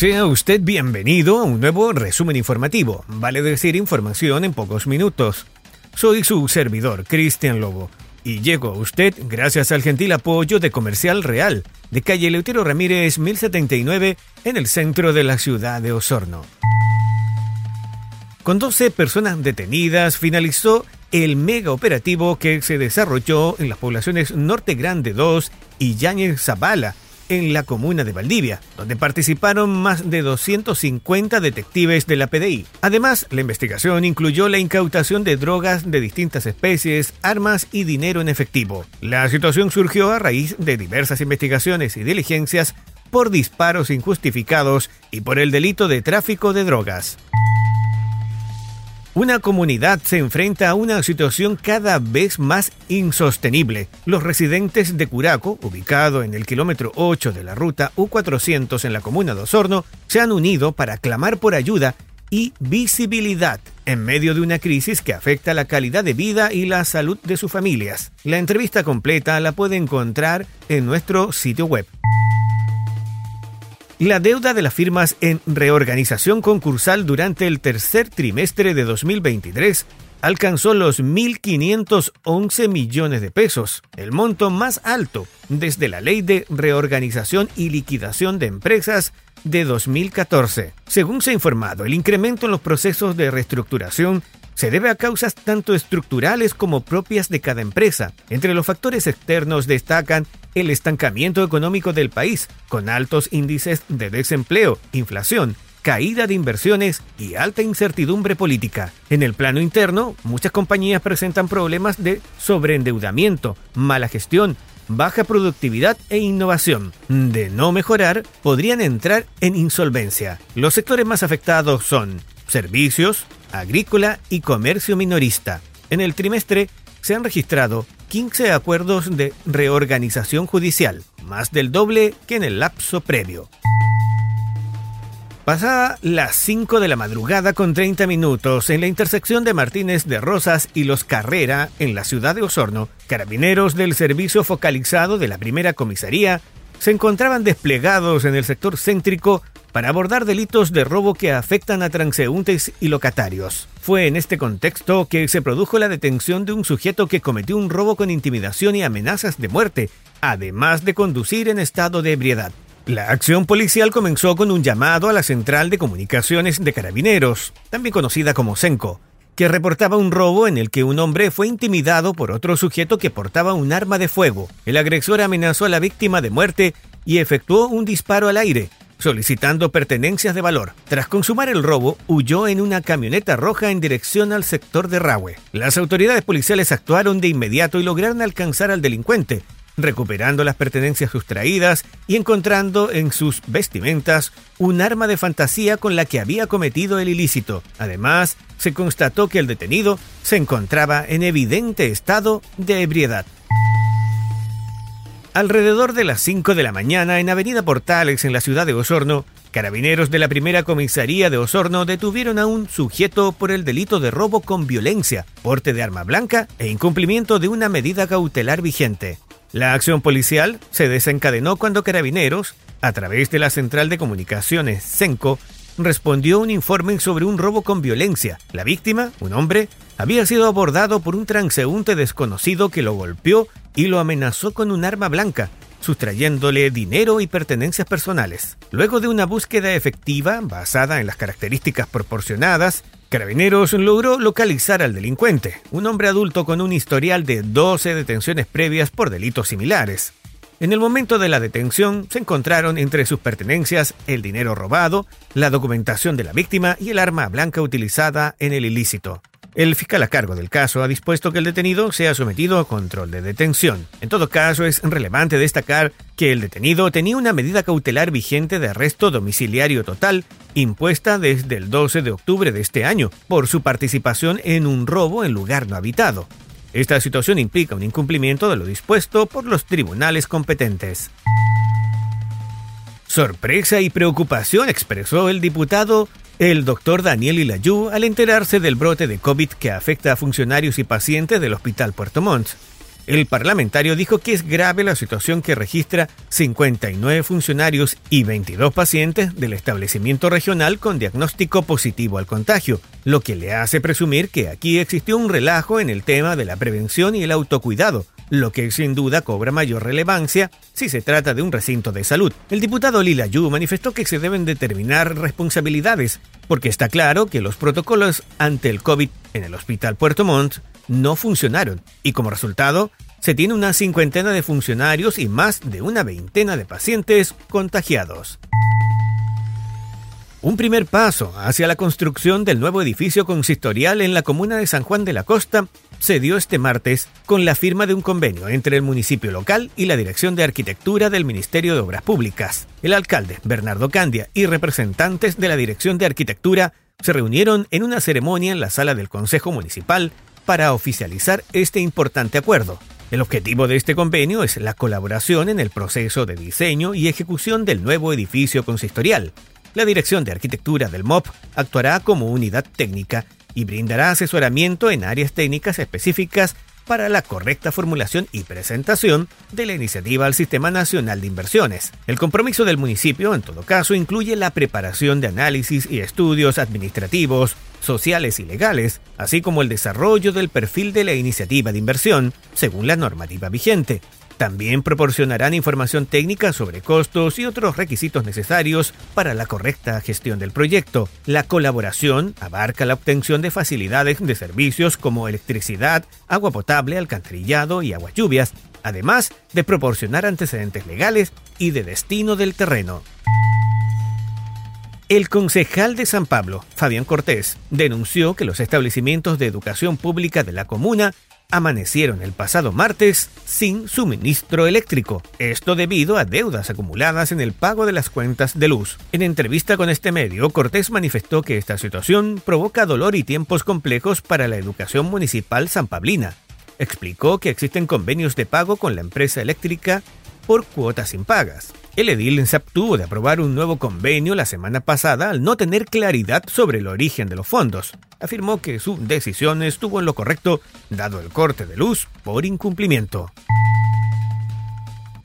Sea usted bienvenido a un nuevo resumen informativo, vale decir información en pocos minutos. Soy su servidor, Cristian Lobo, y llego a usted gracias al gentil apoyo de Comercial Real, de calle Leutero Ramírez 1079, en el centro de la ciudad de Osorno. Con 12 personas detenidas, finalizó el mega operativo que se desarrolló en las poblaciones Norte Grande 2 y Yáñez Zabala, en la comuna de Valdivia, donde participaron más de 250 detectives de la PDI. Además, la investigación incluyó la incautación de drogas de distintas especies, armas y dinero en efectivo. La situación surgió a raíz de diversas investigaciones y diligencias por disparos injustificados y por el delito de tráfico de drogas. Una comunidad se enfrenta a una situación cada vez más insostenible. Los residentes de Curaco, ubicado en el kilómetro 8 de la ruta U400 en la comuna de Osorno, se han unido para clamar por ayuda y visibilidad en medio de una crisis que afecta la calidad de vida y la salud de sus familias. La entrevista completa la puede encontrar en nuestro sitio web. La deuda de las firmas en reorganización concursal durante el tercer trimestre de 2023 alcanzó los 1.511 millones de pesos, el monto más alto desde la Ley de Reorganización y Liquidación de Empresas de 2014. Según se ha informado, el incremento en los procesos de reestructuración se debe a causas tanto estructurales como propias de cada empresa. Entre los factores externos destacan el estancamiento económico del país, con altos índices de desempleo, inflación, caída de inversiones y alta incertidumbre política. En el plano interno, muchas compañías presentan problemas de sobreendeudamiento, mala gestión, baja productividad e innovación. De no mejorar, podrían entrar en insolvencia. Los sectores más afectados son servicios, agrícola y comercio minorista. En el trimestre se han registrado 15 acuerdos de reorganización judicial, más del doble que en el lapso previo. Pasada las 5 de la madrugada con 30 minutos en la intersección de Martínez de Rosas y Los Carrera en la ciudad de Osorno, carabineros del servicio focalizado de la primera comisaría se encontraban desplegados en el sector céntrico para abordar delitos de robo que afectan a transeúntes y locatarios. Fue en este contexto que se produjo la detención de un sujeto que cometió un robo con intimidación y amenazas de muerte, además de conducir en estado de ebriedad. La acción policial comenzó con un llamado a la Central de Comunicaciones de Carabineros, también conocida como CENCO, que reportaba un robo en el que un hombre fue intimidado por otro sujeto que portaba un arma de fuego. El agresor amenazó a la víctima de muerte y efectuó un disparo al aire, solicitando pertenencias de valor. Tras consumar el robo, huyó en una camioneta roja en dirección al sector de Rahue. Las autoridades policiales actuaron de inmediato y lograron alcanzar al delincuente, recuperando las pertenencias sustraídas y encontrando en sus vestimentas un arma de fantasía con la que había cometido el ilícito. Además, se constató que el detenido se encontraba en evidente estado de ebriedad. Alrededor de las 5 de la mañana, en Avenida Portales, en la ciudad de Osorno, carabineros de la primera comisaría de Osorno detuvieron a un sujeto por el delito de robo con violencia, porte de arma blanca e incumplimiento de una medida cautelar vigente. La acción policial se desencadenó cuando Carabineros, a través de la Central de Comunicaciones CENCO, respondió un informe sobre un robo con violencia. La víctima, un hombre, había sido abordado por un transeúnte desconocido que lo golpeó y lo amenazó con un arma blanca, sustrayéndole dinero y pertenencias personales. Luego de una búsqueda efectiva basada en las características proporcionadas, Carabineros logró localizar al delincuente, un hombre adulto con un historial de 12 detenciones previas por delitos similares. En el momento de la detención se encontraron entre sus pertenencias el dinero robado, la documentación de la víctima y el arma blanca utilizada en el ilícito. El fiscal a cargo del caso ha dispuesto que el detenido sea sometido a control de detención. En todo caso, es relevante destacar que el detenido tenía una medida cautelar vigente de arresto domiciliario total impuesta desde el 12 de octubre de este año por su participación en un robo en lugar no habitado. Esta situación implica un incumplimiento de lo dispuesto por los tribunales competentes. Sorpresa y preocupación expresó el diputado el doctor Daniel Ilayú al enterarse del brote de COVID que afecta a funcionarios y pacientes del Hospital Puerto Montt. El parlamentario dijo que es grave la situación que registra 59 funcionarios y 22 pacientes del establecimiento regional con diagnóstico positivo al contagio, lo que le hace presumir que aquí existió un relajo en el tema de la prevención y el autocuidado, lo que sin duda cobra mayor relevancia si se trata de un recinto de salud. El diputado Lila Yu manifestó que se deben determinar responsabilidades, porque está claro que los protocolos ante el COVID en el Hospital Puerto Montt no funcionaron y como resultado se tiene una cincuentena de funcionarios y más de una veintena de pacientes contagiados. Un primer paso hacia la construcción del nuevo edificio consistorial en la comuna de San Juan de la Costa se dio este martes con la firma de un convenio entre el municipio local y la Dirección de Arquitectura del Ministerio de Obras Públicas. El alcalde, Bernardo Candia, y representantes de la Dirección de Arquitectura se reunieron en una ceremonia en la sala del Consejo Municipal para oficializar este importante acuerdo. El objetivo de este convenio es la colaboración en el proceso de diseño y ejecución del nuevo edificio consistorial. La Dirección de Arquitectura del MOP actuará como unidad técnica y brindará asesoramiento en áreas técnicas específicas para la correcta formulación y presentación de la iniciativa al Sistema Nacional de Inversiones. El compromiso del municipio, en todo caso, incluye la preparación de análisis y estudios administrativos, sociales y legales, así como el desarrollo del perfil de la iniciativa de inversión, según la normativa vigente, también proporcionarán información técnica sobre costos y otros requisitos necesarios para la correcta gestión del proyecto. La colaboración abarca la obtención de facilidades de servicios como electricidad, agua potable, alcantarillado y aguas lluvias, además de proporcionar antecedentes legales y de destino del terreno. El concejal de San Pablo, Fabián Cortés, denunció que los establecimientos de educación pública de la comuna amanecieron el pasado martes sin suministro eléctrico, esto debido a deudas acumuladas en el pago de las cuentas de luz. En entrevista con este medio, Cortés manifestó que esta situación provoca dolor y tiempos complejos para la educación municipal sanpablina. Explicó que existen convenios de pago con la empresa eléctrica por cuotas impagas. El edil se abstuvo de aprobar un nuevo convenio la semana pasada al no tener claridad sobre el origen de los fondos. Afirmó que su decisión estuvo en lo correcto, dado el corte de luz por incumplimiento.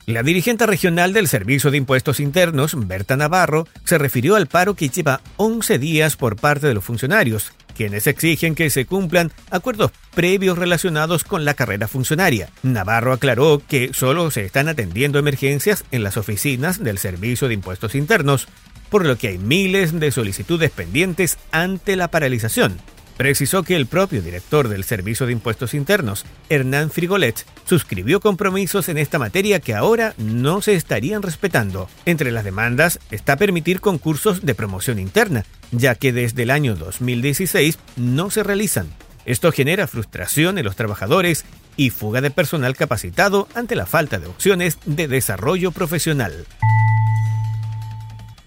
La dirigente regional del Servicio de Impuestos Internos, Berta Navarro, se refirió al paro que lleva 11 días por parte de los funcionarios, quienes exigen que se cumplan acuerdos previos relacionados con la carrera funcionaria. Navarro aclaró que solo se están atendiendo emergencias en las oficinas del Servicio de Impuestos Internos, por lo que hay miles de solicitudes pendientes ante la paralización. Precisó que el propio director del Servicio de Impuestos Internos, Hernán Frigolet, suscribió compromisos en esta materia que ahora no se estarían respetando. Entre las demandas está permitir concursos de promoción interna, ya que desde el año 2016 no se realizan. Esto genera frustración en los trabajadores y fuga de personal capacitado ante la falta de opciones de desarrollo profesional.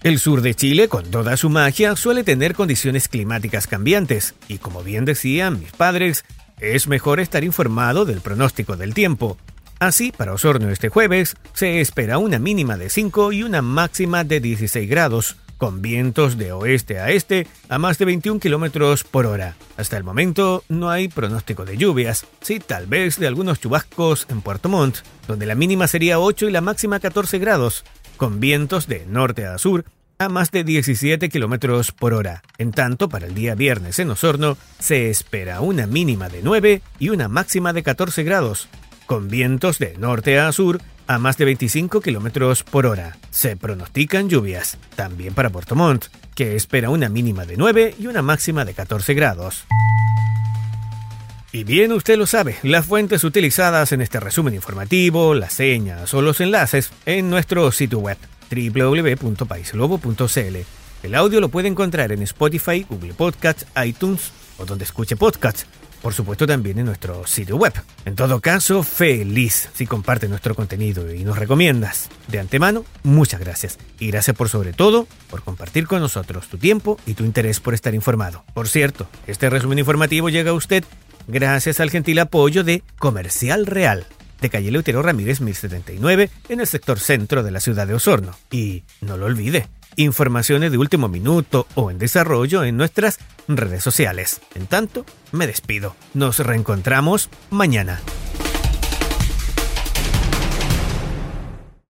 El sur de Chile, con toda su magia, suele tener condiciones climáticas cambiantes, y como bien decían mis padres, es mejor estar informado del pronóstico del tiempo. Así, para Osorno este jueves, se espera una mínima de 5 y una máxima de 16 grados, con vientos de oeste a este a más de 21 kilómetros por hora. Hasta el momento no hay pronóstico de lluvias, sí tal vez de algunos chubascos en Puerto Montt, donde la mínima sería 8 y la máxima 14 grados, con vientos de norte a sur a más de 17 kilómetros por hora. En tanto, para el día viernes en Osorno se espera una mínima de 9 y una máxima de 14 grados, con vientos de norte a sur a más de 25 kilómetros por hora. Se pronostican lluvias, también para Puerto Montt, que espera una mínima de 9 y una máxima de 14 grados. Y bien usted lo sabe, las fuentes utilizadas en este resumen informativo, las señas o los enlaces en nuestro sitio web www.paislobo.cl. El audio lo puede encontrar en Spotify, Google Podcasts, iTunes o donde escuche podcasts. Por supuesto también en nuestro sitio web. En todo caso, feliz si compartes nuestro contenido y nos recomiendas. De antemano, muchas gracias. Y gracias por sobre todo por compartir con nosotros tu tiempo y tu interés por estar informado. Por cierto, este resumen informativo llega a usted gracias al gentil apoyo de Comercial Real, de calle Leutero Ramírez 1079, en el sector centro de la ciudad de Osorno. Y no lo olvide, informaciones de último minuto o en desarrollo en nuestras redes sociales. En tanto, me despido. Nos reencontramos mañana.